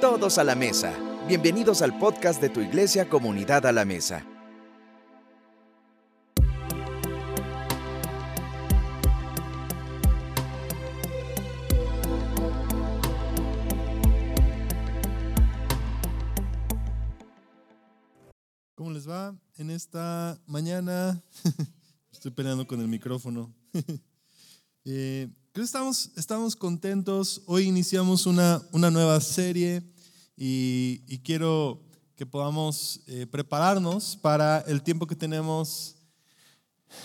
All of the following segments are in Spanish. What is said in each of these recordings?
Todos a la mesa. Bienvenidos al podcast de tu iglesia Comunidad a la Mesa. ¿Cómo les va en esta mañana? Estoy peleando con el micrófono. Eh, estamos, estamos contentos. Hoy iniciamos una, una nueva serie y, y quiero que podamos eh, prepararnos para el tiempo que tenemos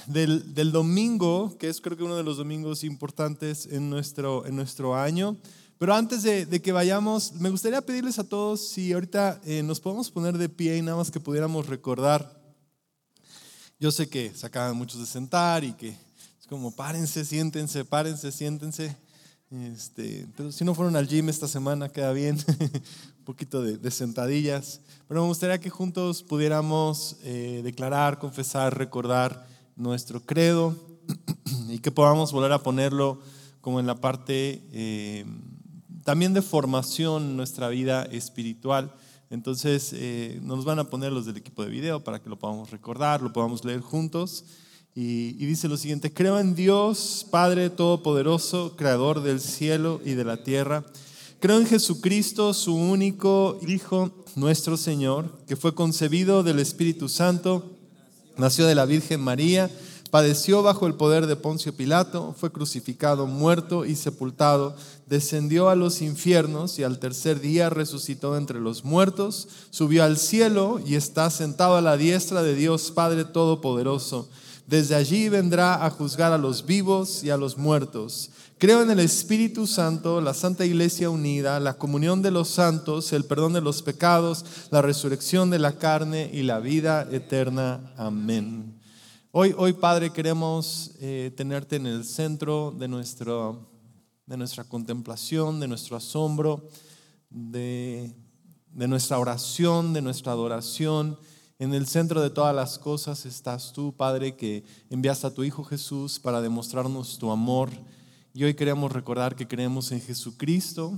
del, del, domingo, que es creo que uno de los domingos importantes en nuestro, en nuestro año. Pero antes de, de, que vayamos, me gustaría pedirles a todos si ahorita eh, nos podemos poner de pie y nada más que pudiéramos recordar. Yo sé que se acaban muchos de sentar y que como párense, siéntense, párense, siéntense. Este, pero si no fueron al gym esta semana, queda bien, un poquito de, sentadillas. Pero me gustaría que juntos pudiéramos eh, declarar, confesar, recordar nuestro credo y que podamos volver a ponerlo como en la parte eh, también de formación en nuestra vida espiritual. Entonces eh, nos van a poner los del equipo de video para que lo podamos recordar, lo podamos leer juntos. Y, dice lo siguiente, creo en Dios, Padre Todopoderoso, Creador del cielo y de la tierra. Creo en Jesucristo, su único Hijo, nuestro Señor, que fue concebido del Espíritu Santo, nació de la Virgen María, padeció bajo el poder de Poncio Pilato, fue crucificado, muerto y sepultado, descendió a los infiernos y al tercer día resucitó entre los muertos, subió al cielo y está sentado a la diestra de Dios Padre Todopoderoso. Desde allí vendrá a juzgar a los vivos y a los muertos. Creo en el Espíritu Santo, la Santa Iglesia unida, la comunión de los santos, el perdón de los pecados, la resurrección de la carne y la vida eterna. Amén. Hoy, hoy Padre, queremos eh, tenerte en el centro de, nuestro, de nuestra contemplación, de nuestro asombro, de, de nuestra oración, de nuestra adoración. En el centro de todas las cosas estás tú, Padre, que enviaste a tu Hijo Jesús para demostrarnos tu amor. Y hoy queremos recordar que creemos en Jesucristo,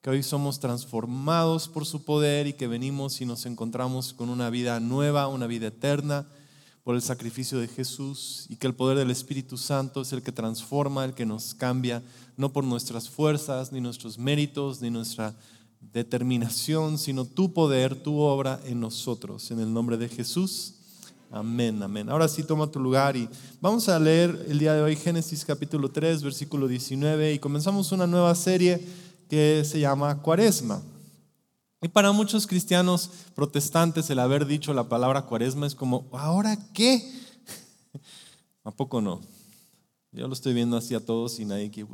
que hoy somos transformados por su poder y que venimos y nos encontramos con una vida nueva, una vida eterna por el sacrificio de Jesús y que el poder del Espíritu Santo es el que transforma, el que nos cambia, no por nuestras fuerzas, ni nuestros méritos, ni nuestra determinación, sino tu poder, tu obra en nosotros. En el nombre de Jesús. Amén, amén. Ahora sí, toma tu lugar y vamos a leer el día de hoy Génesis capítulo 3, versículo 19 y comenzamos una nueva serie que se llama Cuaresma. Y para muchos cristianos protestantes el haber dicho la palabra cuaresma es como, ¿ahora qué? ¿A poco no? Yo lo estoy viendo así a todos y nadie que...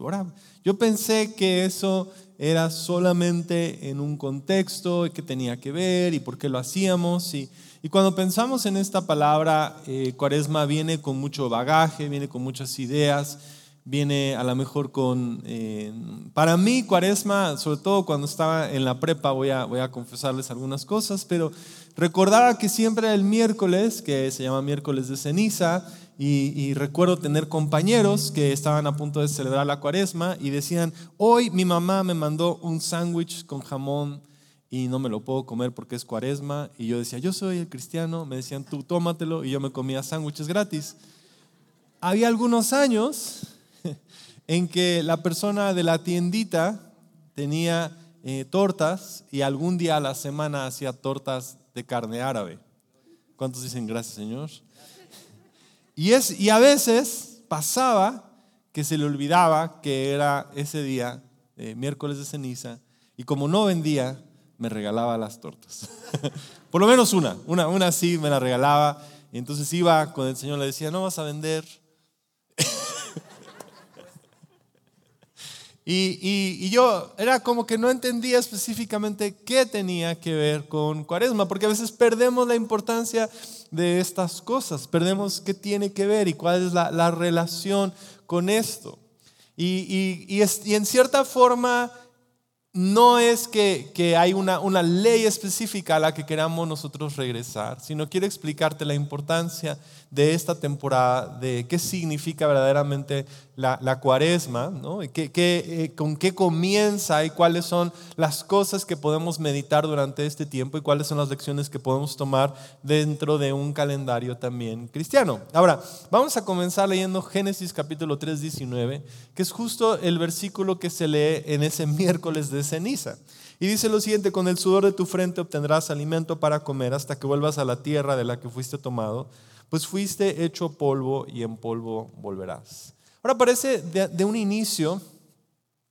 Yo pensé que eso era solamente en un contexto que tenía que ver y por qué lo hacíamos. Y, y cuando pensamos en esta palabra, eh, cuaresma viene con mucho bagaje, viene con muchas ideas, viene a lo mejor con... Eh, para mí, cuaresma, sobre todo cuando estaba en la prepa, voy a, voy a confesarles algunas cosas, pero recordaba que siempre el miércoles, que se llama miércoles de ceniza, y, y, recuerdo tener compañeros que estaban a punto de celebrar la cuaresma y decían, hoy mi mamá me mandó un sándwich con jamón y no me lo puedo comer porque es cuaresma. Y yo decía, yo soy el cristiano, me decían, tú tómatelo, y yo me comía sándwiches gratis. Había algunos años en que la persona de la tiendita tenía eh, tortas y algún día a la semana hacía tortas de carne árabe. ¿Cuántos dicen gracias, Señor? Y, es, y a veces pasaba que se le olvidaba que era ese día, eh, miércoles de ceniza, y como no vendía, me regalaba las tortas. Por lo menos una, una, una sí me la regalaba. Y entonces iba con el Señor, le decía, no vas a vender. Y, y, yo era como que no entendía específicamente qué tenía que ver con cuaresma, porque a veces perdemos la importancia de estas cosas, perdemos qué tiene que ver y cuál es la, la relación con esto. Y, y, y, es, y en cierta forma no es que, que hay una, una, ley específica a la que queramos nosotros regresar, sino quiero explicarte la importancia de esta temporada, de qué significa verdaderamente la, cuaresma, ¿no? ¿Qué, eh, con qué comienza y cuáles son las cosas que podemos meditar durante este tiempo y cuáles son las lecciones que podemos tomar dentro de un calendario también cristiano. Ahora, vamos a comenzar leyendo Génesis capítulo 3, 19, que es justo el versículo que se lee en ese miércoles de ceniza. Y dice lo siguiente, con el sudor de tu frente obtendrás alimento para comer hasta que vuelvas a la tierra de la que fuiste tomado, pues fuiste hecho polvo y en polvo volverás. Ahora parece de, un inicio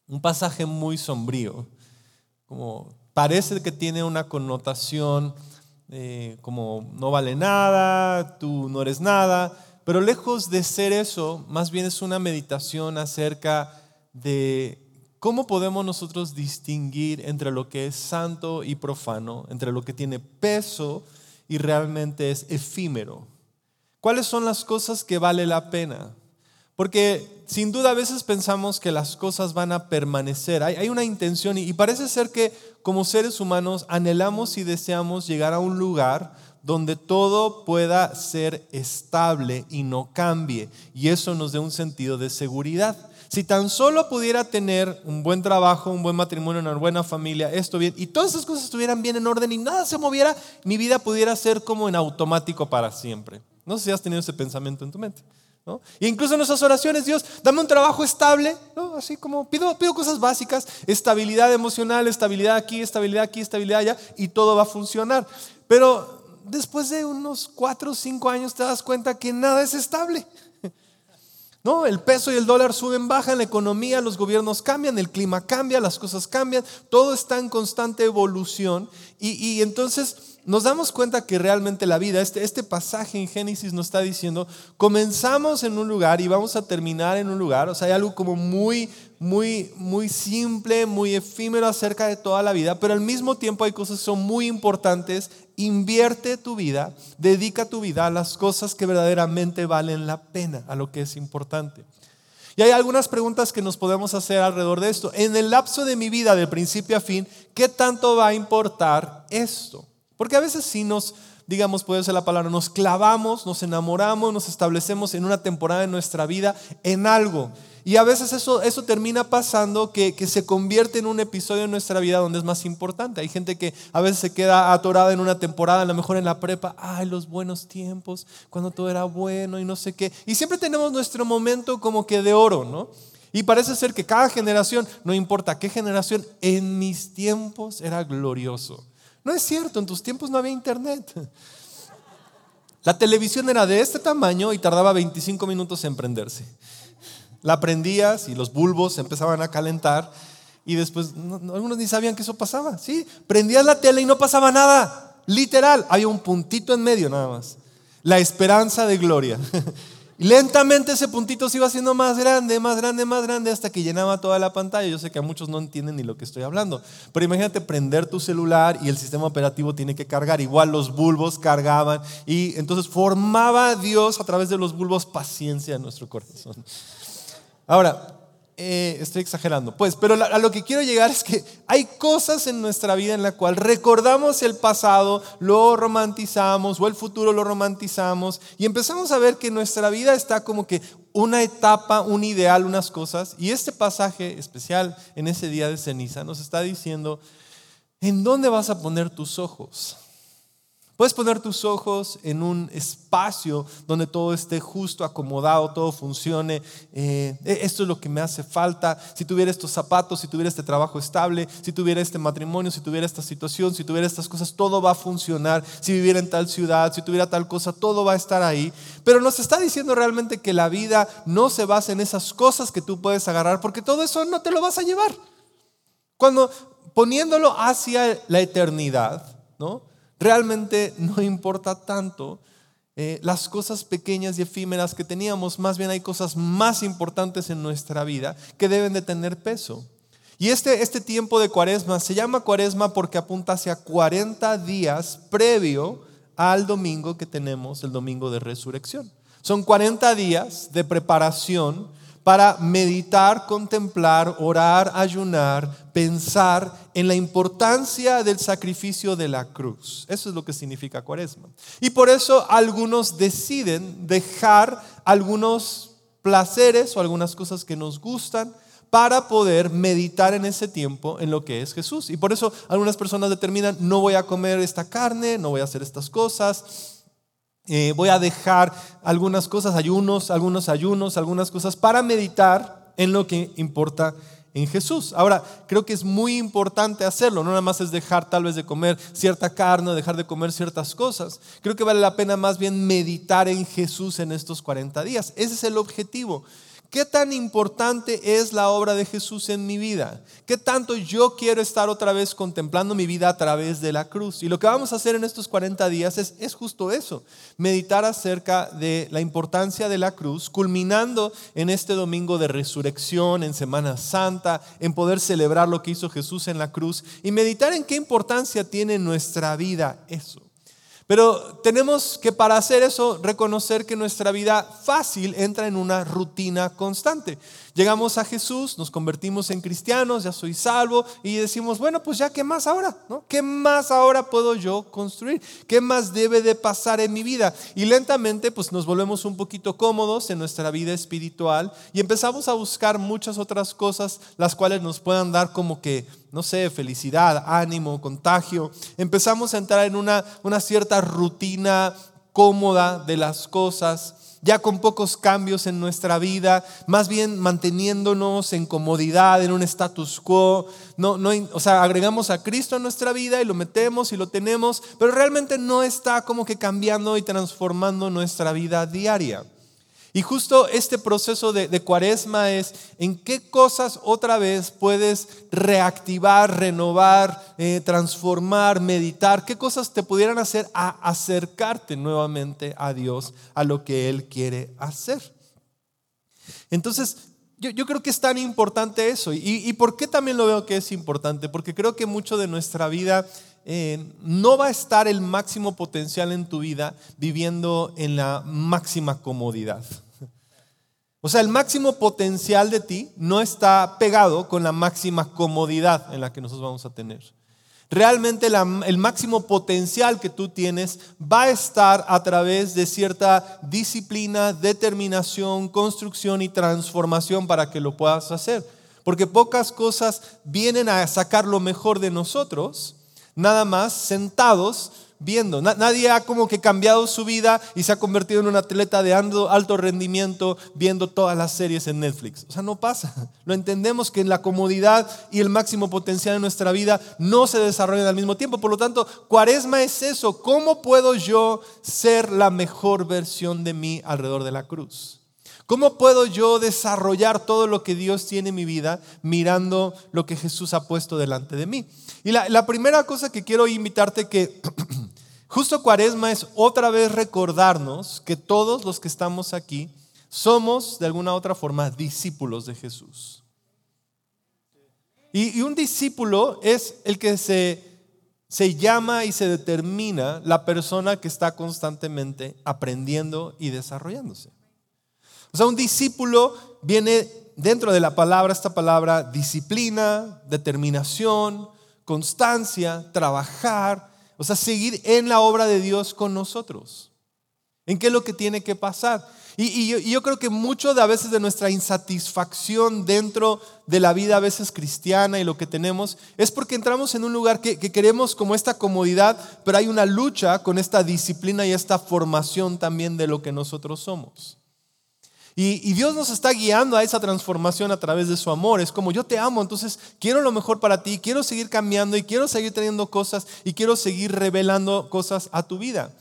un pasaje muy sombrío, como parece que tiene una connotación eh, como no vale nada, tú no eres nada, pero lejos de ser eso, más bien es una meditación acerca de cómo podemos nosotros distinguir entre lo que es santo y profano, entre lo que tiene peso y realmente es efímero. ¿Cuáles son las cosas que vale la pena? Porque sin duda a veces pensamos que las cosas van a permanecer. Hay, una intención y, parece ser que como seres humanos anhelamos y deseamos llegar a un lugar donde todo pueda ser estable y no cambie. Y eso nos dé un sentido de seguridad. Si tan solo pudiera tener un buen trabajo, un buen matrimonio, una buena familia, esto bien, y todas esas cosas estuvieran bien en orden y nada se moviera, mi vida pudiera ser como en automático para siempre. No sé si has tenido ese pensamiento en tu mente. Y incluso en nuestras oraciones, Dios, dame un trabajo estable, así como pido, pido cosas básicas, estabilidad emocional, estabilidad aquí, estabilidad aquí, estabilidad allá, y todo va a funcionar. Pero después de unos cuatro o cinco años te das cuenta que nada es estable. ¿No? El peso y el dólar suben, bajan, la economía, los gobiernos cambian, el clima cambia, las cosas cambian, todo está en constante evolución. Y, y entonces nos damos cuenta que realmente la vida, este, este pasaje en Génesis nos está diciendo, comenzamos en un lugar y vamos a terminar en un lugar, o sea, hay algo como muy, muy, muy simple, muy efímero acerca de toda la vida, pero al mismo tiempo hay cosas que son muy importantes. Invierte tu vida, dedica tu vida a las cosas que verdaderamente valen la pena, a lo que es importante. Y hay algunas preguntas que nos podemos hacer alrededor de esto. En el lapso de mi vida, de principio a fin, ¿qué tanto va a importar esto? Porque a veces sí nos, digamos, puede ser la palabra, nos clavamos, nos enamoramos, nos establecemos en una temporada de nuestra vida en algo. Y a veces eso, eso termina pasando que, que, se convierte en un episodio en nuestra vida donde es más importante. Hay gente que a veces se queda atorada en una temporada, a lo mejor en la prepa, ay, los buenos tiempos, cuando todo era bueno y no sé qué. Y siempre tenemos nuestro momento como que de oro, ¿no? Y parece ser que cada generación, no importa qué generación, en mis tiempos era glorioso. No es cierto, en tus tiempos no había internet. La televisión era de este tamaño y tardaba 25 minutos en prenderse. La prendías y los bulbos empezaban a calentar y después algunos ni sabían que eso pasaba. Sí, prendías la tele y no pasaba nada. Literal, había un puntito en medio nada más. La esperanza de gloria. Y lentamente ese puntito se iba haciendo más grande, más grande, más grande hasta que llenaba toda la pantalla. Yo sé que a muchos no entienden ni lo que estoy hablando, pero imagínate prender tu celular y el sistema operativo tiene que cargar. Igual los bulbos cargaban y entonces formaba Dios a través de los bulbos paciencia en nuestro corazón. Ahora, eh, estoy exagerando, pues, pero a lo que quiero llegar es que hay cosas en nuestra vida en la cual recordamos el pasado, lo romantizamos, o el futuro lo romantizamos, y empezamos a ver que nuestra vida está como que una etapa, un ideal, unas cosas, y este pasaje especial en ese día de ceniza nos está diciendo, ¿en dónde vas a poner tus ojos? Puedes poner tus ojos en un espacio donde todo esté justo, acomodado, todo funcione. Eh, e-, esto es lo que me hace falta. Si tuviera estos zapatos, si tuviera este trabajo estable, si tuviera este matrimonio, si tuviera esta situación, si tuviera estas cosas, todo va a funcionar. Si viviera en tal ciudad, si tuviera tal cosa, todo va a estar ahí. Pero nos está diciendo realmente que la vida no se basa en esas cosas que tú puedes agarrar, porque todo eso no te lo vas a llevar. Cuando poniéndolo hacia la eternidad, ¿no? Realmente no importa tanto eh, las cosas pequeñas y efímeras que teníamos, más bien hay cosas más importantes en nuestra vida que deben de tener peso. Y este, este tiempo de cuaresma se llama cuaresma porque apunta hacia 40 días previo al domingo que tenemos, el domingo de resurrección. Son 40 días de preparación para meditar, contemplar, orar, ayunar, pensar en la importancia del sacrificio de la cruz. Eso es lo que significa cuaresma. Y por eso algunos deciden dejar algunos placeres o algunas cosas que nos gustan para poder meditar en ese tiempo en lo que es Jesús. Y por eso algunas personas determinan, no voy a comer esta carne, no voy a hacer estas cosas, eh, voy a dejar algunas cosas, ayunos, algunos ayunos, algunas cosas para meditar en lo que importa en Jesús. Ahora, creo que es muy importante hacerlo, no nada más es dejar tal vez de comer cierta carne, dejar de comer ciertas cosas. Creo que vale la pena más bien meditar en Jesús en estos 40 días. Ese es el objetivo. ¿Qué tan importante es la obra de Jesús en mi vida? ¿Qué tanto yo quiero estar otra vez contemplando mi vida a través de la cruz? Y lo que vamos a hacer en estos 40 días es, es justo eso, meditar acerca de la importancia de la cruz, culminando en este domingo de resurrección, en Semana Santa, en poder celebrar lo que hizo Jesús en la cruz y meditar en qué importancia tiene en nuestra vida eso. Pero tenemos que para hacer eso reconocer que nuestra vida fácil entra en una rutina constante. Llegamos a Jesús, nos convertimos en cristianos, ya soy salvo y decimos, bueno, pues ya, ¿qué más ahora? ¿No? ¿Qué más ahora puedo yo construir? ¿Qué más debe de pasar en mi vida? Y lentamente pues nos volvemos un poquito cómodos en nuestra vida espiritual y empezamos a buscar muchas otras cosas las cuales nos puedan dar como que, no sé, felicidad, ánimo, contagio. Empezamos a entrar en una, una cierta rutina cómoda de las cosas ya con pocos cambios en nuestra vida, más bien manteniéndonos en comodidad, en un status quo. No, no, o sea, agregamos a Cristo a nuestra vida y lo metemos y lo tenemos, pero realmente no está como que cambiando y transformando nuestra vida diaria. Y justo este proceso de, cuaresma es en qué cosas otra vez puedes reactivar, renovar, eh, transformar, meditar, qué cosas te pudieran hacer a acercarte nuevamente a Dios, a lo que Él quiere hacer. Entonces, yo, creo que es tan importante eso. ¿Y, ¿Y, por qué también lo veo que es importante? Porque creo que mucho de nuestra vida eh, no va a estar el máximo potencial en tu vida viviendo en la máxima comodidad. O sea, el máximo potencial de ti no está pegado con la máxima comodidad en la que nosotros vamos a tener. Realmente el máximo potencial que tú tienes va a estar a través de cierta disciplina, determinación, construcción y transformación para que lo puedas hacer. Porque pocas cosas vienen a sacar lo mejor de nosotros nada más sentados viendo. Nadie ha como que cambiado su vida y se ha convertido en un atleta de alto rendimiento viendo todas las series en Netflix. O sea, no pasa. Lo entendemos que en la comodidad y el máximo potencial de nuestra vida no se desarrollan al mismo tiempo. Por lo tanto, cuaresma es eso. ¿Cómo puedo yo ser la mejor versión de mí alrededor de la cruz? ¿Cómo puedo yo desarrollar todo lo que Dios tiene en mi vida mirando lo que Jesús ha puesto delante de mí? Y la, primera cosa que quiero invitarte que justo cuaresma es otra vez recordarnos que todos los que estamos aquí somos de alguna otra forma discípulos de Jesús. Y, un discípulo es el que se, se llama y se determina la persona que está constantemente aprendiendo y desarrollándose. O sea, un discípulo viene dentro de la palabra, esta palabra, disciplina, determinación, constancia, trabajar, o sea, seguir en la obra de Dios con nosotros. ¿En qué es lo que tiene que pasar? Y, yo, creo que mucho de a veces de nuestra insatisfacción dentro de la vida a veces cristiana y lo que tenemos es porque entramos en un lugar que, que queremos como esta comodidad, pero hay una lucha con esta disciplina y esta formación también de lo que nosotros somos. Y, Dios nos está guiando a esa transformación a través de su amor. Es como yo te amo, entonces quiero lo mejor para ti, quiero seguir cambiando y quiero seguir teniendo cosas y quiero seguir revelando cosas a tu vida.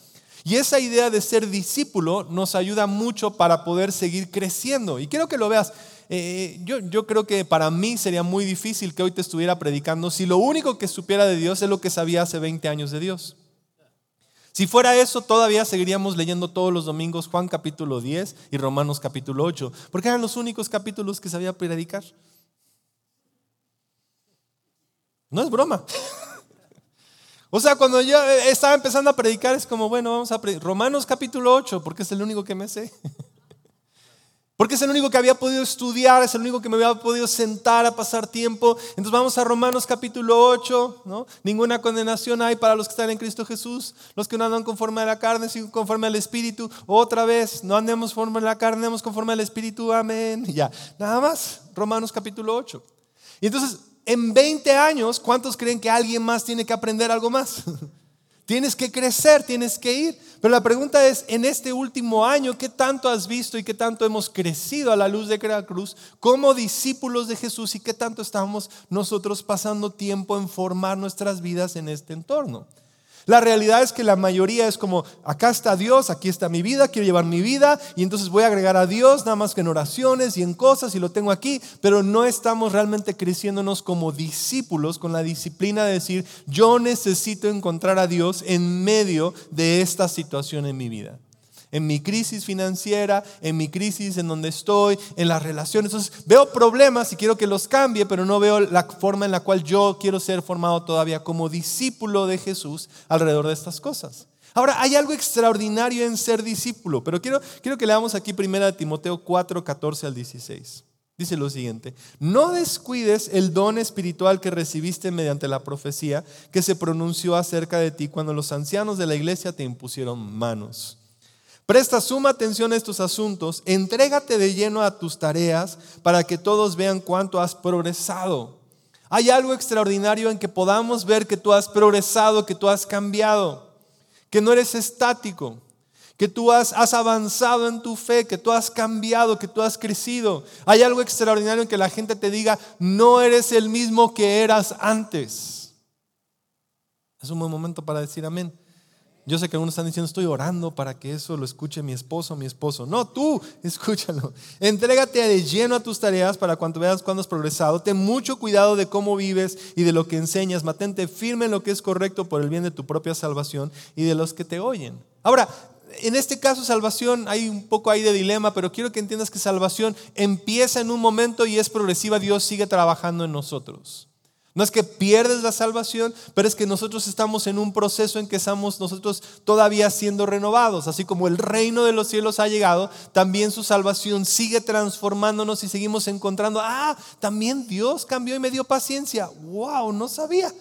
Y esa idea de ser discípulo nos ayuda mucho para poder seguir creciendo. Y quiero que lo veas. Eh, yo, yo creo que para mí sería muy difícil que hoy te estuviera predicando si lo único que supiera de Dios es lo que sabía hace 20 años de Dios. Si fuera eso, todavía seguiríamos leyendo todos los domingos Juan capítulo 10 y Romanos capítulo 8, porque eran los únicos capítulos que sabía predicar. No es broma. O sea, cuando yo estaba empezando a predicar es como, bueno, vamos a Romanos capítulo 8, porque es el único que me sé. Porque es el único que había podido estudiar, es el único que me había podido sentar a pasar tiempo. Entonces vamos a Romanos capítulo 8, ¿no? Ninguna condenación hay para los que están en Cristo Jesús, los que no andan conforme a la carne, sino conforme al Espíritu. Otra vez, no andemos conforme a la carne, andemos conforme al Espíritu, amén. Ya, nada más, Romanos capítulo 8. Y entonces, en 20 años, ¿cuántos creen que alguien más tiene que aprender algo más? Tienes que crecer, tienes que ir. Pero la pregunta es, en este último año, ¿qué tanto has visto y qué tanto hemos crecido a la luz de Cruz como discípulos de Jesús y qué tanto estamos nosotros pasando tiempo en formar nuestras vidas en este entorno? La realidad es que la mayoría es como, acá está Dios, aquí está mi vida, quiero llevar mi vida y entonces voy a agregar a Dios nada más que en oraciones y en cosas y lo tengo aquí, pero no estamos realmente creciéndonos como discípulos con la disciplina de decir, yo necesito encontrar a Dios en medio de esta situación en mi vida en mi crisis financiera, en mi crisis en donde estoy, en las relaciones. Entonces veo problemas y quiero que los cambie, pero no veo la forma en la cual yo quiero ser formado todavía como discípulo de Jesús alrededor de estas cosas. Ahora, hay algo extraordinario en ser discípulo, pero quiero, quiero que leamos aquí primero Timoteo 4, 14 al 16. Dice lo siguiente, no descuides el don espiritual que recibiste mediante la profecía que se pronunció acerca de ti cuando los ancianos de la iglesia te impusieron manos. Presta suma atención a estos asuntos, entrégate de lleno a tus tareas para que todos vean cuánto has progresado. Hay algo extraordinario en que podamos ver que tú has progresado, que tú has cambiado, que no eres estático, que tú has, has, avanzado en tu fe, que tú has cambiado, que tú has crecido. Hay algo extraordinario en que la gente te diga, no eres el mismo que eras antes. Es un buen momento para decir amén. Yo sé que algunos están diciendo, estoy orando para que eso lo escuche mi esposo, mi esposo. No, tú, escúchalo. Entrégate de lleno a tus tareas para cuando veas cuándo has progresado. Ten mucho cuidado de cómo vives y de lo que enseñas. Mantente firme en lo que es correcto por el bien de tu propia salvación y de los que te oyen. Ahora, en este caso salvación hay un poco ahí de dilema, pero quiero que entiendas que salvación empieza en un momento y es progresiva. Dios sigue trabajando en nosotros. No es que pierdes la salvación, pero es que nosotros estamos en un proceso en que estamos nosotros todavía siendo renovados. Así como el reino de los cielos ha llegado, también su salvación sigue transformándonos y seguimos encontrando, ah, también Dios cambió y me dio paciencia. ¡Wow! No sabía.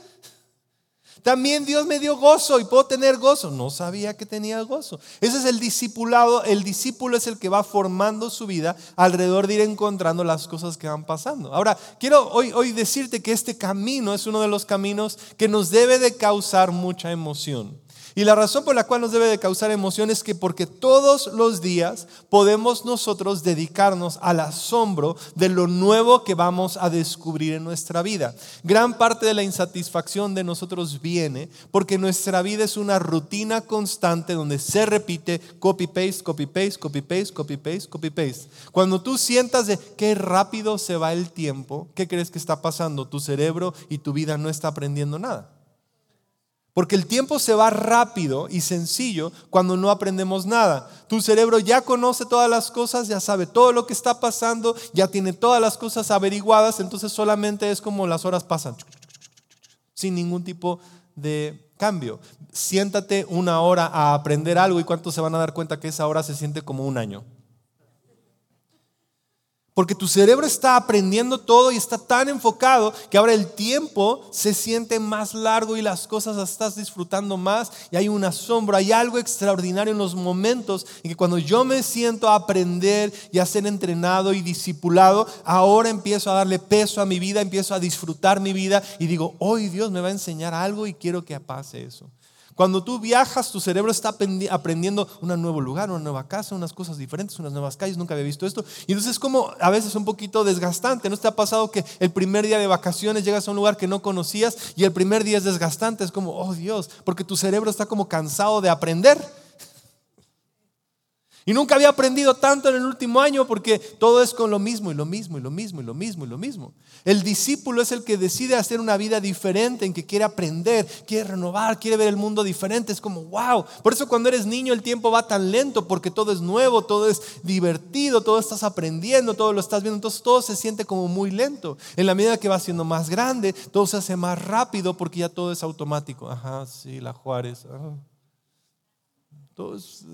También Dios me dio gozo y puedo tener gozo. No sabía que tenía gozo. Ese es el discipulado. El discípulo es el que va formando su vida alrededor de ir encontrando las cosas que van pasando. Ahora, quiero hoy, hoy decirte que este camino es uno de los caminos que nos debe de causar mucha emoción. Y la razón por la cual nos debe de causar emoción es que porque todos los días podemos nosotros dedicarnos al asombro de lo nuevo que vamos a descubrir en nuestra vida. Gran parte de la insatisfacción de nosotros viene porque nuestra vida es una rutina constante donde se repite copy paste, copy paste, copy paste, copy paste, copy paste. Cuando tú sientas de qué rápido se va el tiempo, ¿qué crees que está pasando? Tu cerebro y tu vida no está aprendiendo nada. Porque el tiempo se va rápido y sencillo cuando no aprendemos nada. Tu cerebro ya conoce todas las cosas, ya sabe todo lo que está pasando, ya tiene todas las cosas averiguadas, entonces solamente es como las horas pasan, sin ningún tipo de cambio. Siéntate una hora a aprender algo y cuántos se van a dar cuenta que esa hora se siente como un año. Porque tu cerebro está aprendiendo todo y está tan enfocado que ahora el tiempo se siente más largo y las cosas las estás disfrutando más y hay un asombro, hay algo extraordinario en los momentos en que cuando yo me siento a aprender y a ser entrenado y discipulado, ahora empiezo a darle peso a mi vida, empiezo a disfrutar mi vida y digo, hoy Dios me va a enseñar algo y quiero que pase eso. Cuando tú viajas, tu cerebro está aprendiendo un nuevo lugar, una nueva casa, unas cosas diferentes, unas nuevas calles, nunca había visto esto. Y entonces es como a veces un poquito desgastante. ¿No te ha pasado que el primer día de vacaciones llegas a un lugar que no conocías y el primer día es desgastante? Es como, oh Dios, porque tu cerebro está como cansado de aprender. Y nunca había aprendido tanto en el último año porque todo es con lo mismo y lo mismo y lo mismo y lo mismo y lo mismo. El discípulo es el que decide hacer una vida diferente, en que quiere aprender, quiere renovar, quiere ver el mundo diferente. Es como, wow. Por eso cuando eres niño el tiempo va tan lento porque todo es nuevo, todo es divertido, todo estás aprendiendo, todo lo estás viendo. Entonces todo se siente como muy lento. En la medida que va siendo más grande, todo se hace más rápido porque ya todo es automático. Ajá, sí, la Juárez. Todo es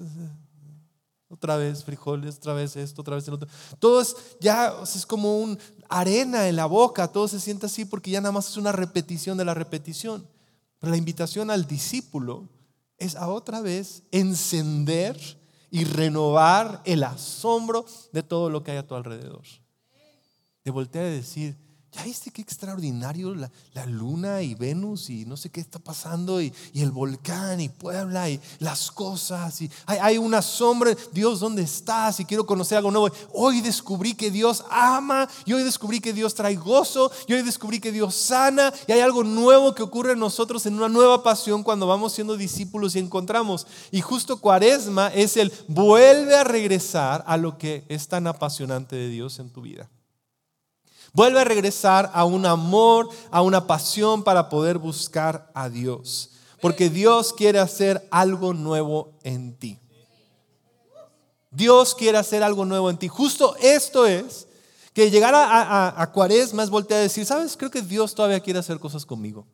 Otra vez frijoles, otra vez esto, otra vez el otro. Todo es ya es como un arena en la boca, todo se siente así porque ya nada más es una repetición de la repetición. Pero la invitación al discípulo es a otra vez encender y renovar el asombro de todo lo que hay a tu alrededor. De voltear a decir, ¿Ya viste qué extraordinario la, luna y Venus y no sé qué está pasando y, el volcán y Puebla y las cosas? Y hay, una sombra, Dios, ¿dónde estás? Y quiero conocer algo nuevo. Hoy descubrí que Dios ama y hoy descubrí que Dios trae gozo y hoy descubrí que Dios sana y hay algo nuevo que ocurre en nosotros en una nueva pasión cuando vamos siendo discípulos y encontramos. Y justo cuaresma es el vuelve a regresar a lo que es tan apasionante de Dios en tu vida. Vuelve a regresar a un amor, a una pasión para poder buscar a Dios. Porque Dios quiere hacer algo nuevo en ti. Dios quiere hacer algo nuevo en ti. Justo esto es que llegar a, Cuaresma es voltear a decir, ¿sabes? Creo que Dios todavía quiere hacer cosas conmigo.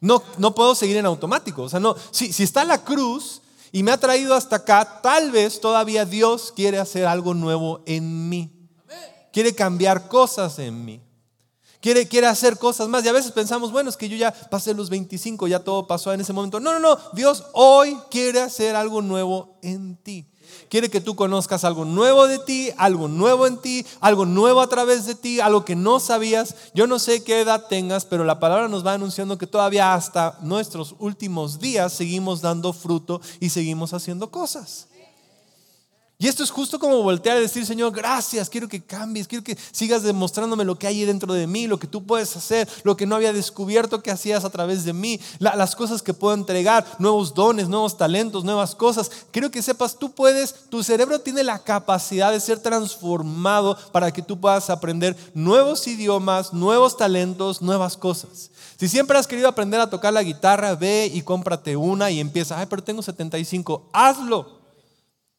No, no puedo seguir en automático. O sea, no, si, si está la cruz y me ha traído hasta acá, tal vez todavía Dios quiere hacer algo nuevo en mí quiere cambiar cosas en mí. Quiere, quiere hacer cosas más. Y a veces pensamos, bueno, es que yo ya pasé los 25, ya todo pasó en ese momento. No, no, no. Dios hoy quiere hacer algo nuevo en ti. Quiere que tú conozcas algo nuevo de ti, algo nuevo en ti, algo nuevo a través de ti, algo que no sabías. Yo no sé qué edad tengas, pero la palabra nos va anunciando que todavía hasta nuestros últimos días seguimos dando fruto y seguimos haciendo cosas. Y esto es justo como voltear a decir, Señor, gracias, quiero que cambies, quiero que sigas demostrándome lo que hay dentro de mí, lo que tú puedes hacer, lo que no había descubierto que hacías a través de mí, las cosas que puedo entregar, nuevos dones, nuevos talentos, nuevas cosas. Quiero que sepas, tú puedes, tu cerebro tiene la capacidad de ser transformado para que tú puedas aprender nuevos idiomas, nuevos talentos, nuevas cosas. Si siempre has querido aprender a tocar la guitarra, ve y cómprate una y empieza, ay, pero tengo 75, hazlo.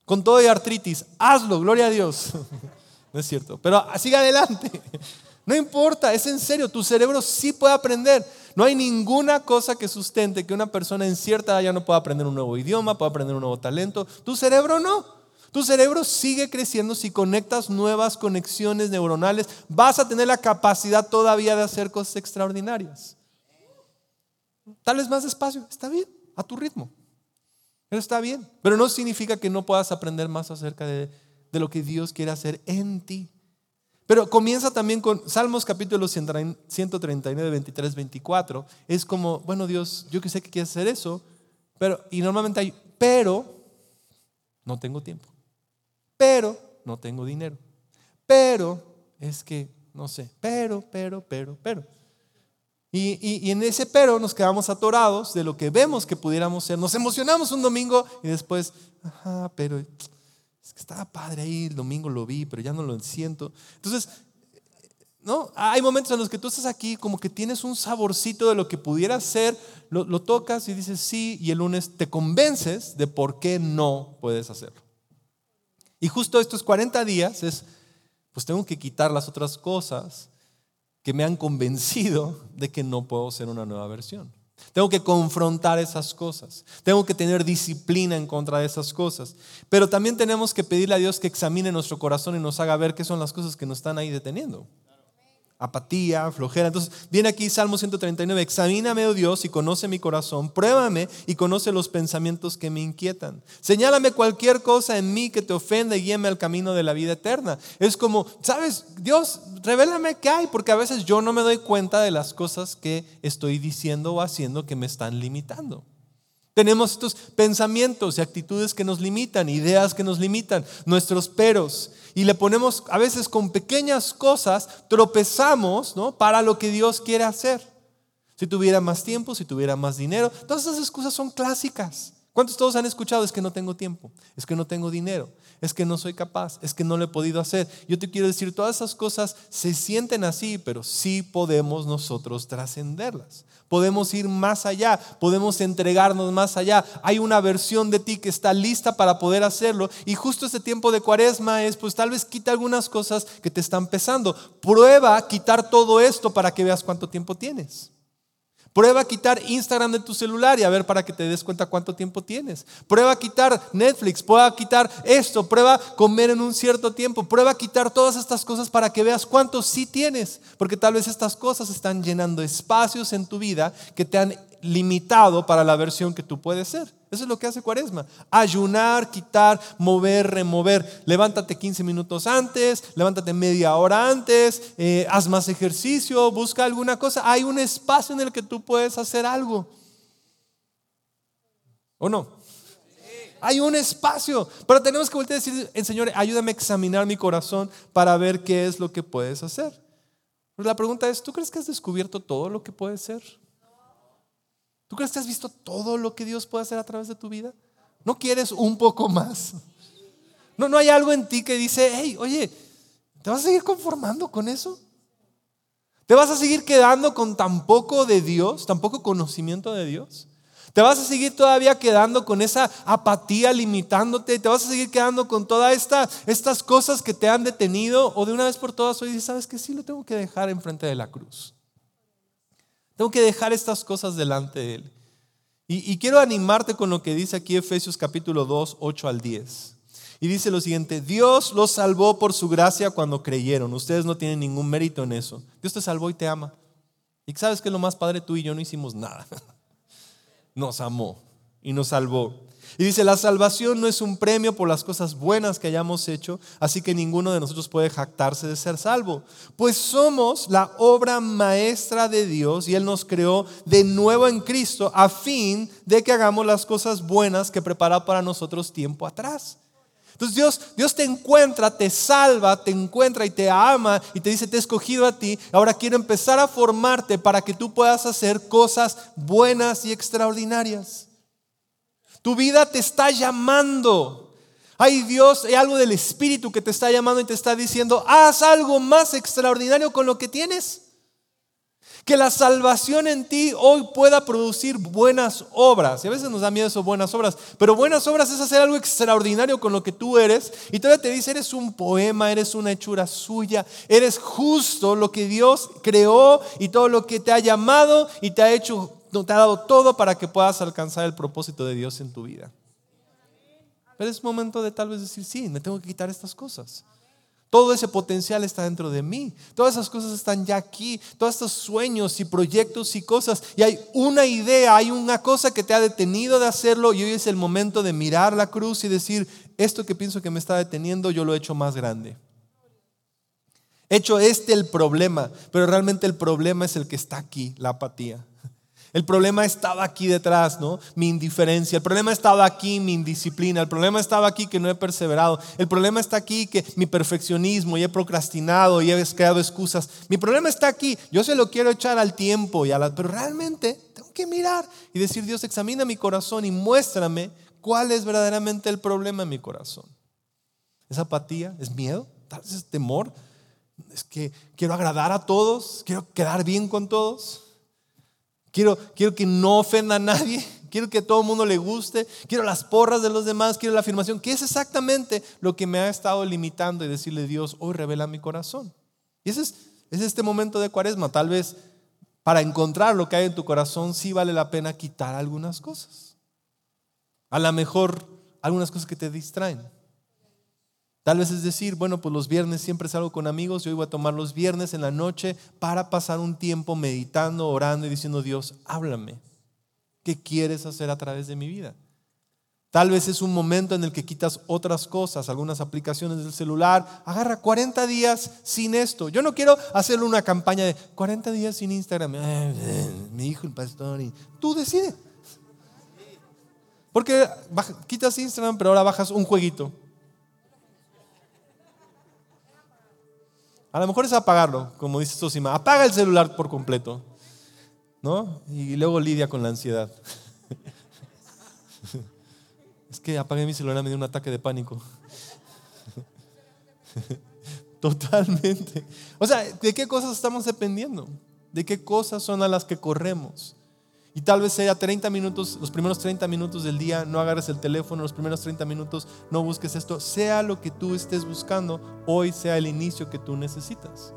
Con todo y artritis, hazlo, gloria a Dios. No es cierto, pero sigue adelante. No importa, es en serio, tu cerebro sí puede aprender. No hay ninguna cosa que sustente que una persona en cierta edad ya no pueda aprender un nuevo idioma, pueda aprender un nuevo talento. Tu cerebro no. Tu cerebro sigue creciendo si conectas nuevas conexiones neuronales. Vas a tener la capacidad todavía de hacer cosas extraordinarias. Tal vez más despacio, está bien, a tu ritmo. Pero está bien. Pero no significa que no puedas aprender más acerca de, lo que Dios quiere hacer en ti. Pero comienza también con Salmos capítulo 139, 23, 24. Es como, bueno Dios, yo que sé que quieres hacer eso, pero, y normalmente hay, pero no tengo tiempo, pero no tengo dinero, pero es que, no sé, pero, pero, pero, pero. Y, en ese pero nos quedamos atorados de lo que vemos que pudiéramos ser. Nos emocionamos un domingo y después, ajá, pero es que estaba padre ahí, el domingo lo vi, pero ya no lo siento. Entonces, ¿no? Hay momentos en los que tú estás aquí como que tienes un saborcito de lo que pudiera ser, lo, lo tocas y dices sí, y el lunes te convences de por qué no puedes hacerlo. Y justo estos 40 días es, pues tengo que quitar las otras cosas que me han convencido de que no puedo ser una nueva versión. Tengo que confrontar esas cosas. Tengo que tener disciplina en contra de esas cosas. Pero también tenemos que pedirle a Dios que examine nuestro corazón y nos haga ver qué son las cosas que nos están ahí deteniendo apatía, flojera. Entonces viene aquí Salmo 139, examíname, oh Dios, y conoce mi corazón, pruébame y conoce los pensamientos que me inquietan. Señálame cualquier cosa en mí que te ofenda y guíame al camino de la vida eterna. Es como, ¿sabes? Dios, revélame qué hay, porque a veces yo no me doy cuenta de las cosas que estoy diciendo o haciendo que me están limitando. Tenemos estos pensamientos y actitudes que nos limitan, ideas que nos limitan, nuestros peros. Y le ponemos, a veces con pequeñas cosas, tropezamos ¿no? para lo que Dios quiere hacer. Si tuviera más tiempo, si tuviera más dinero, todas esas excusas son clásicas. ¿Cuántos todos han escuchado? Es que no tengo tiempo, es que no tengo dinero, es que no soy capaz, es que no lo he podido hacer. Yo te quiero decir, todas esas cosas se sienten así, pero sí podemos nosotros trascenderlas. Podemos ir más allá, podemos entregarnos más allá. Hay una versión de ti que está lista para poder hacerlo. Y justo este tiempo de cuaresma es, pues tal vez quita algunas cosas que te están pesando. Prueba quitar todo esto para que veas cuánto tiempo tienes. Prueba a quitar Instagram de tu celular y a ver para que te des cuenta cuánto tiempo tienes. Prueba a quitar Netflix, prueba a quitar esto, prueba comer en un cierto tiempo, prueba a quitar todas estas cosas para que veas cuánto sí tienes. Porque tal vez estas cosas están llenando espacios en tu vida que te han limitado para la versión que tú puedes ser. Eso es lo que hace Cuaresma. Ayunar, quitar, mover, remover. Levántate 15 minutos antes, levántate media hora antes, eh, haz más ejercicio, busca alguna cosa. Hay un espacio en el que tú puedes hacer algo. ¿O no? Hay un espacio, pero tenemos que volver a decir, Señor, ayúdame a examinar mi corazón para ver qué es lo que puedes hacer. Pero la pregunta es, ¿tú crees que has descubierto todo lo que puedes ser? ¿Tú crees que has visto todo lo que Dios puede hacer a través de tu vida? ¿No quieres un poco más? No, no hay algo en ti que dice, hey, oye, ¿te vas a seguir conformando con eso? ¿Te vas a seguir quedando con tan poco de Dios, tan poco conocimiento de Dios? ¿Te vas a seguir todavía quedando con esa apatía limitándote? ¿Te vas a seguir quedando con todas esta, estas cosas que te han detenido? ¿O de una vez por todas hoy dices, sabes que sí lo tengo que dejar enfrente de la cruz? Tengo que dejar estas cosas delante de Él. Y, quiero animarte con lo que dice aquí Efesios capítulo 2, 8 al 10. Y dice lo siguiente, Dios los salvó por su gracia cuando creyeron. Ustedes no tienen ningún mérito en eso. Dios te salvó y te ama. Y sabes que lo más padre, tú y yo no hicimos nada. Nos amó y nos salvó. Y dice, la salvación no es un premio por las cosas buenas que hayamos hecho, así que ninguno de nosotros puede jactarse de ser salvo. Pues somos la obra maestra de Dios y Él nos creó de nuevo en Cristo a fin de que hagamos las cosas buenas que preparó para nosotros tiempo atrás. Entonces Dios, Dios te encuentra, te salva, te encuentra y te ama y te dice, te he escogido a ti, ahora quiero empezar a formarte para que tú puedas hacer cosas buenas y extraordinarias. Tu vida te está llamando. Hay Dios, hay algo del Espíritu que te está llamando y te está diciendo, haz algo más extraordinario con lo que tienes. Que la salvación en ti hoy pueda producir buenas obras. Y a veces nos da miedo eso, buenas obras. Pero buenas obras es hacer algo extraordinario con lo que tú eres. Y todavía te dice, eres un poema, eres una hechura suya. Eres justo lo que Dios creó y todo lo que te ha llamado y te ha hecho te ha dado todo para que puedas alcanzar el propósito de Dios en tu vida. Pero es momento de tal vez decir, sí, me tengo que quitar estas cosas. Todo ese potencial está dentro de mí. Todas esas cosas están ya aquí. Todos estos sueños y proyectos y cosas. Y hay una idea, hay una cosa que te ha detenido de hacerlo y hoy es el momento de mirar la cruz y decir, esto que pienso que me está deteniendo, yo lo he hecho más grande. He hecho este el problema, pero realmente el problema es el que está aquí, la apatía. El problema estaba aquí detrás, ¿no? Mi indiferencia. El problema estaba aquí, mi indisciplina. El problema estaba aquí que no he perseverado. El problema está aquí que mi perfeccionismo y he procrastinado y he creado excusas. Mi problema está aquí. Yo se lo quiero echar al tiempo y a la, pero realmente tengo que mirar y decir, Dios, examina mi corazón y muéstrame cuál es verdaderamente el problema en mi corazón. ¿Es apatía? ¿Es miedo? ¿Tal vez es temor? ¿Es que quiero agradar a todos? ¿Quiero quedar bien con todos? Quiero, quiero que no ofenda a nadie. Quiero que todo el mundo le guste. Quiero las porras de los demás. Quiero la afirmación. Que es exactamente lo que me ha estado limitando y decirle Dios, hoy revela mi corazón. Y ese es, es este momento de cuaresma. Tal vez para encontrar lo que hay en tu corazón sí vale la pena quitar algunas cosas. A lo mejor algunas cosas que te distraen. Tal vez es decir, bueno, pues los viernes siempre salgo con amigos, yo iba a tomar los viernes en la noche para pasar un tiempo meditando, orando y diciendo, Dios, háblame. ¿Qué quieres hacer a través de mi vida? Tal vez es un momento en el que quitas otras cosas, algunas aplicaciones del celular. Agarra 40 días sin esto. Yo no quiero hacerle una campaña de 40 días sin Instagram. mi hijo el pastor. Y tú decides. Porque quitas Instagram, pero ahora bajas un jueguito. A lo mejor es apagarlo, como dice Sosima. Apaga el celular por completo. ¿No? Y luego lidia con la ansiedad. es que apagué mi celular, me dio un ataque de pánico. Totalmente. O sea, ¿de qué cosas estamos dependiendo? ¿De qué cosas son a las que corremos? Y tal vez sea 30 minutos, los primeros 30 minutos del día, no agarres el teléfono, los primeros 30 minutos no busques esto. Sea lo que tú estés buscando, hoy sea el inicio que tú necesitas.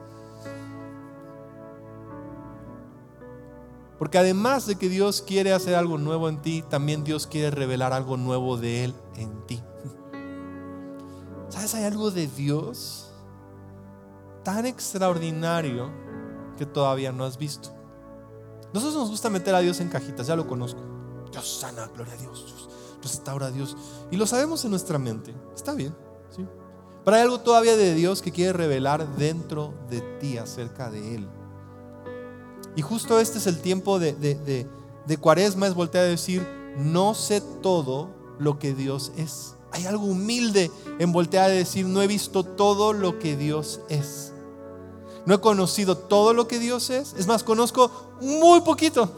Porque además de que Dios quiere hacer algo nuevo en ti, también Dios quiere revelar algo nuevo de Él en ti. ¿Sabes? Hay algo de Dios tan extraordinario que todavía no has visto. Nosotros nos gusta meter a Dios en cajitas, ya lo conozco. Dios sana, gloria a Dios, Dios restaura a Dios. Y lo sabemos en nuestra mente. Está bien, ¿sí? Pero hay algo todavía de Dios que quiere revelar dentro de ti acerca de Él. Y justo este es el tiempo de, de, cuaresma, es voltear a decir, no sé todo lo que Dios es. Hay algo humilde en voltear a decir, no he visto todo lo que Dios es. No he conocido todo lo que Dios es. Es más, conozco muy poquito.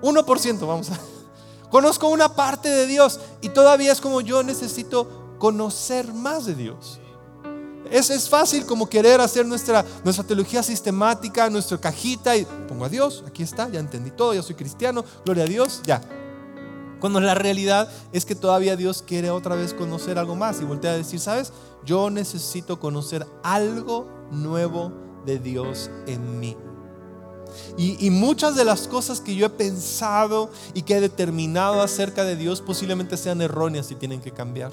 1%, vamos a. Conozco una parte de Dios y todavía es como yo necesito conocer más de Dios. Es, es fácil como querer hacer nuestra, nuestra teología sistemática, nuestra cajita y pongo a Dios, aquí está, ya entendí todo, ya soy cristiano, gloria a Dios, ya. Cuando la realidad es que todavía Dios quiere otra vez conocer algo más y voltea a decir, ¿sabes? Yo necesito conocer algo nuevo de Dios en mí. Y, muchas de las cosas que yo he pensado y que he determinado acerca de Dios posiblemente sean erróneas y tienen que cambiar.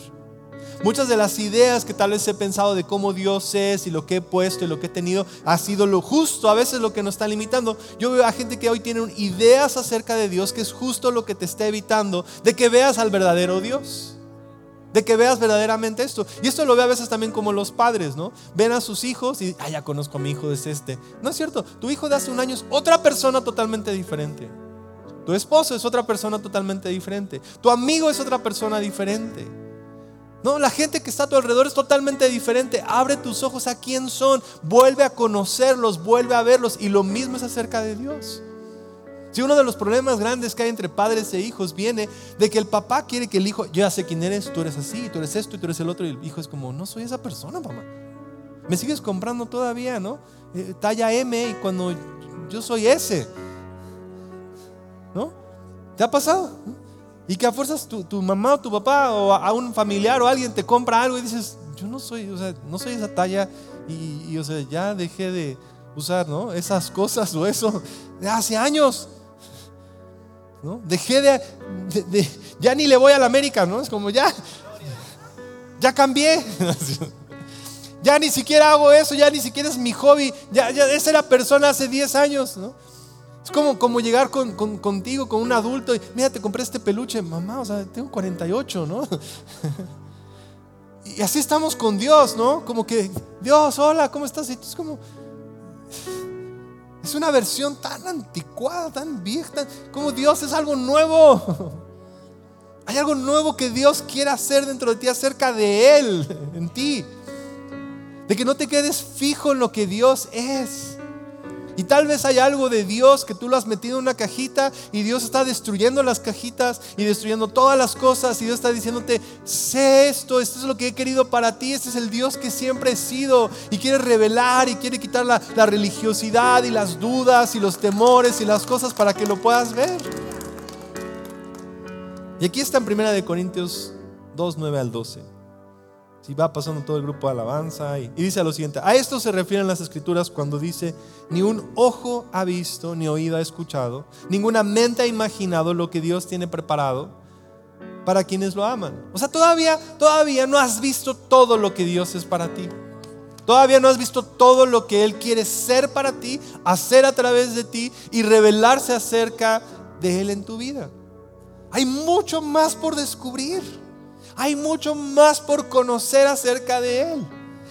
Muchas de las ideas que tal vez he pensado de cómo Dios es y lo que he puesto y lo que he tenido ha sido lo justo, a veces lo que nos está limitando. Yo veo a gente que hoy tiene ideas acerca de Dios que es justo lo que te está evitando de que veas al verdadero Dios. De que veas verdaderamente esto. Y esto lo ve a veces también como los padres, ¿no? Ven a sus hijos y, ah, ya conozco a mi hijo, es este. No es cierto, tu hijo de hace un año es otra persona totalmente diferente. Tu esposo es otra persona totalmente diferente. Tu amigo es otra persona diferente. No, la gente que está a tu alrededor es totalmente diferente. Abre tus ojos a quién son. Vuelve a conocerlos, vuelve a verlos. Y lo mismo es acerca de Dios. Si uno de los problemas grandes que hay entre padres e hijos viene de que el papá quiere que el hijo, yo ya sé quién eres, tú eres así, tú eres esto y tú eres el otro. Y el hijo es como, no soy esa persona, mamá. Me sigues comprando todavía, ¿no? Eh, talla M y cuando yo soy S. ¿No? ¿Te ha pasado? Y que a fuerzas tu, mamá o tu papá o a un familiar o alguien te compra algo y dices, yo no soy, o sea, no soy esa talla y, o sea, ya dejé de usar, ¿no? Esas cosas o eso de hace años. Dejé de, ya ni le voy a la América, ¿no? Es como ya, ya cambié. ya ni siquiera hago eso, ya ni siquiera es mi hobby. Ya, esa era persona hace 10 años, ¿no? Es como, como llegar con, contigo, con un adulto, mira, te compré este peluche, mamá, o sea, tengo 48, ¿no? y así estamos con Dios, ¿no? Como que, Dios, hola, ¿cómo estás? Y es como, es una versión tan anticuada, tan vieja, como Dios es algo nuevo. Hay algo nuevo que Dios quiere hacer dentro de ti acerca de Él, en ti. De que no te quedes fijo en lo que Dios es. Y tal vez hay algo de Dios que tú lo has metido en una cajita y Dios está destruyendo las cajitas y destruyendo todas las cosas y Dios está diciéndote, sé esto, esto es lo que he querido para ti, este es el Dios que siempre he sido y quiere revelar y quiere quitar la, religiosidad y las dudas y los temores y las cosas para que lo puedas ver. Y aquí está en 1 Corintios 2, 9 al 12. Si va pasando todo el grupo de alabanza y, dice lo siguiente, a esto se refieren las escrituras cuando dice, ni un ojo ha visto, ni oído ha escuchado, ninguna mente ha imaginado lo que Dios tiene preparado para quienes lo aman. O sea, todavía, todavía no has visto todo lo que Dios es para ti. Todavía no has visto todo lo que Él quiere ser para ti, hacer a través de ti y revelarse acerca de Él en tu vida. Hay mucho más por descubrir. Hay mucho más por conocer acerca de Él.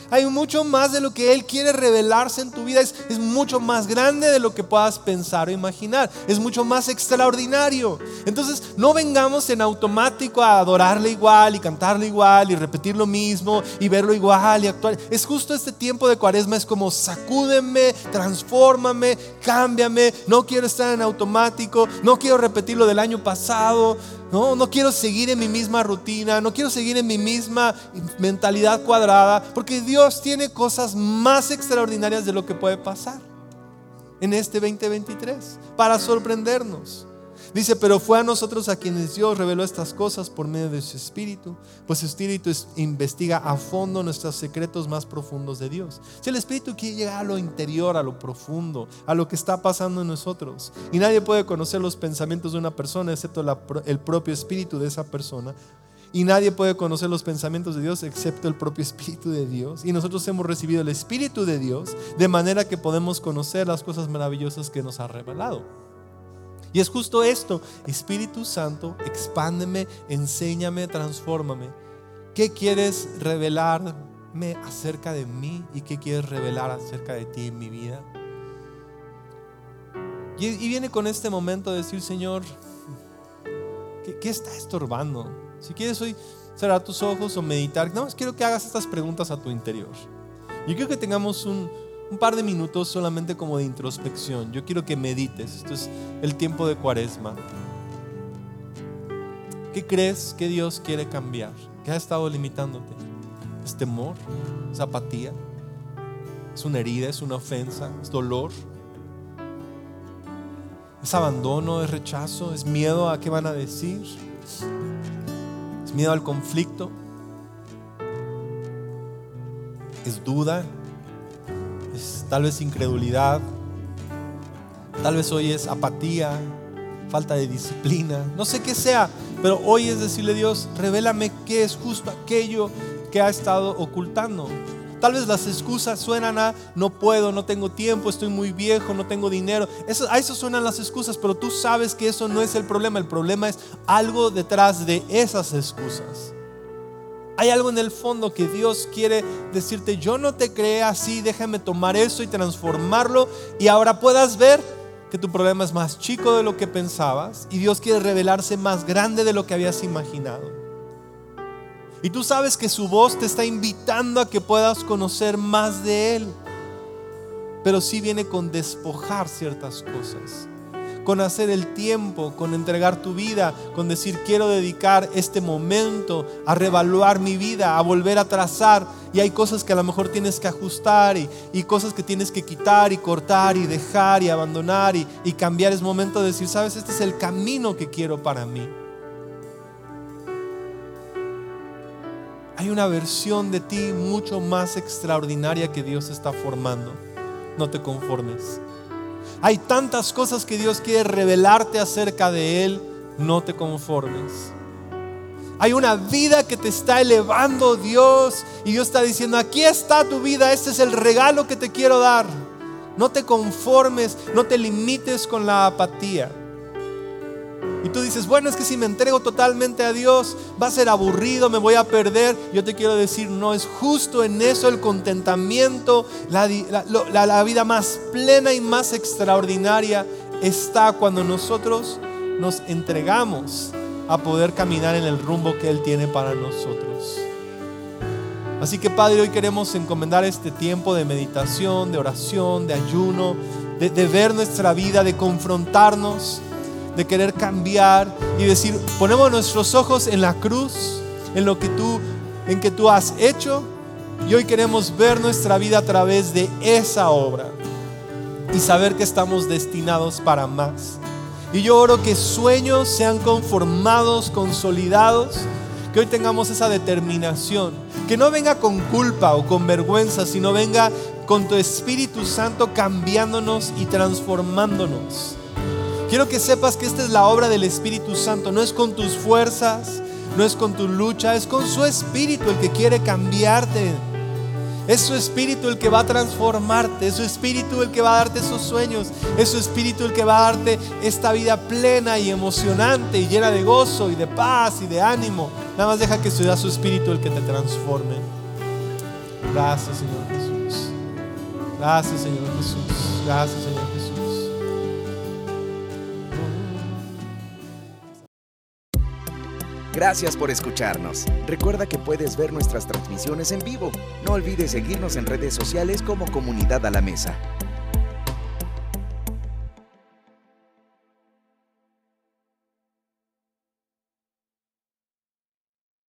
Hay mucho más de lo que Él quiere revelarse en tu vida. Es, mucho más grande de lo que puedas pensar o imaginar. Es mucho más extraordinario. Entonces, no vengamos en automático a adorarle igual y cantarle igual y repetir lo mismo y verlo igual y actuar. Es justo este tiempo de cuaresma. Es como sacúdeme, transfórmame, cámbiame. No quiero estar en automático. No quiero repetir lo del año pasado. No, no quiero seguir en mi misma rutina, no quiero seguir en mi misma mentalidad cuadrada, porque Dios tiene cosas más extraordinarias de lo que puede pasar en este 2023 para sorprendernos. Dice, pero fue a nosotros a quienes Dios reveló estas cosas por medio de su Espíritu, pues su Espíritu investiga a fondo nuestros secretos más profundos de Dios. Si el Espíritu quiere llegar a lo interior, a lo profundo, a lo que está pasando en nosotros, y nadie puede conocer los pensamientos de una persona excepto el propio Espíritu de esa persona, y nadie puede conocer los pensamientos de Dios excepto el propio Espíritu de Dios. Y nosotros hemos recibido el Espíritu de Dios de manera que podemos conocer las cosas maravillosas que nos ha revelado. Y es justo esto, Espíritu Santo, expándeme, enséñame, transfórmame. ¿Qué quieres revelarme acerca de mí y qué quieres revelar acerca de ti en mi vida? Y, viene con este momento de decir, Señor, ¿qué, qué está estorbando? Si quieres hoy cerrar tus ojos o meditar, más quiero que hagas estas preguntas a tu interior. Yo quiero que tengamos un, un par de minutos solamente como de introspección. Yo quiero que medites. Esto es el tiempo de cuaresma. ¿Qué crees que Dios quiere cambiar? ¿Qué ha estado limitándote? ¿Es temor? ¿Es apatía? ¿Es una herida? ¿Es una ofensa? ¿Es dolor? ¿Es abandono? ¿Es rechazo? ¿Es miedo a qué van a decir? ¿Es miedo al conflicto? ¿Es duda? ¿Es tal vez incredulidad? Tal vez hoy es apatía, falta de disciplina, no sé qué sea, pero hoy es decirle a Dios, revélame qué es justo aquello que ha estado ocultando. Tal vez las excusas suenan a no puedo, no tengo tiempo, estoy muy viejo, no tengo dinero. A eso suenan las excusas, pero tú sabes que eso no es el problema. El problema es algo detrás de esas excusas. Hay algo en el fondo que Dios quiere decirte, yo no te creé así, déjame tomar eso y transformarlo y ahora puedas ver que tu problema es más chico de lo que pensabas y Dios quiere revelarse más grande de lo que habías imaginado. Y tú sabes que su voz te está invitando a que puedas conocer más de Él. Pero sí viene con despojar ciertas cosas. Con hacer el tiempo, con entregar tu vida, con decir quiero dedicar este momento a revaluar mi vida, a volver a trazar. Y hay cosas que a lo mejor tienes que ajustar y, cosas que tienes que quitar y cortar y dejar y abandonar y, y cambiar. Es momento de decir, sabes, este es el camino que quiero para mí. hay una versión de ti mucho más extraordinaria que Dios está formando. No te conformes. Hay tantas cosas que Dios quiere revelarte acerca de Él. No te conformes. Hay una vida que te está elevando Dios y Dios está diciendo, aquí está tu vida, este es el regalo que te quiero dar. No te conformes, no te limites con la apatía. Y tú dices, bueno, es que si me entrego totalmente a Dios, va a ser aburrido, me voy a perder. Yo te quiero decir, no, es justo en eso el contentamiento, la, la, vida más plena y más extraordinaria está cuando nosotros nos entregamos a poder caminar en el rumbo que Él tiene para nosotros. Así que Padre, hoy queremos encomendar este tiempo de meditación, de oración, de ayuno, de, de ver nuestra vida, de confrontarnos de querer cambiar y decir, ponemos nuestros ojos en la cruz, en lo que tú, en que tú has hecho, y hoy queremos ver nuestra vida a través de esa obra y saber que estamos destinados para más. Y yo oro que sueños sean conformados, consolidados, que hoy tengamos esa determinación, que no venga con culpa o con vergüenza, sino venga con tu Espíritu Santo cambiándonos y transformándonos. Quiero que sepas que esta es la obra del Espíritu Santo. No es con tus fuerzas, no es con tu lucha, es con su Espíritu el que quiere cambiarte. Es su Espíritu el que va a transformarte, es su Espíritu el que va a darte esos sueños, es su Espíritu el que va a darte esta vida plena y emocionante y llena de gozo y de paz y de ánimo. Nada más deja que sea su Espíritu el que te transforme. Gracias Señor Jesús. Gracias Señor Jesús. Gracias Señor Gracias por escucharnos. Recuerda que puedes ver nuestras transmisiones en vivo. No olvides seguirnos en redes sociales como Comunidad a la Mesa.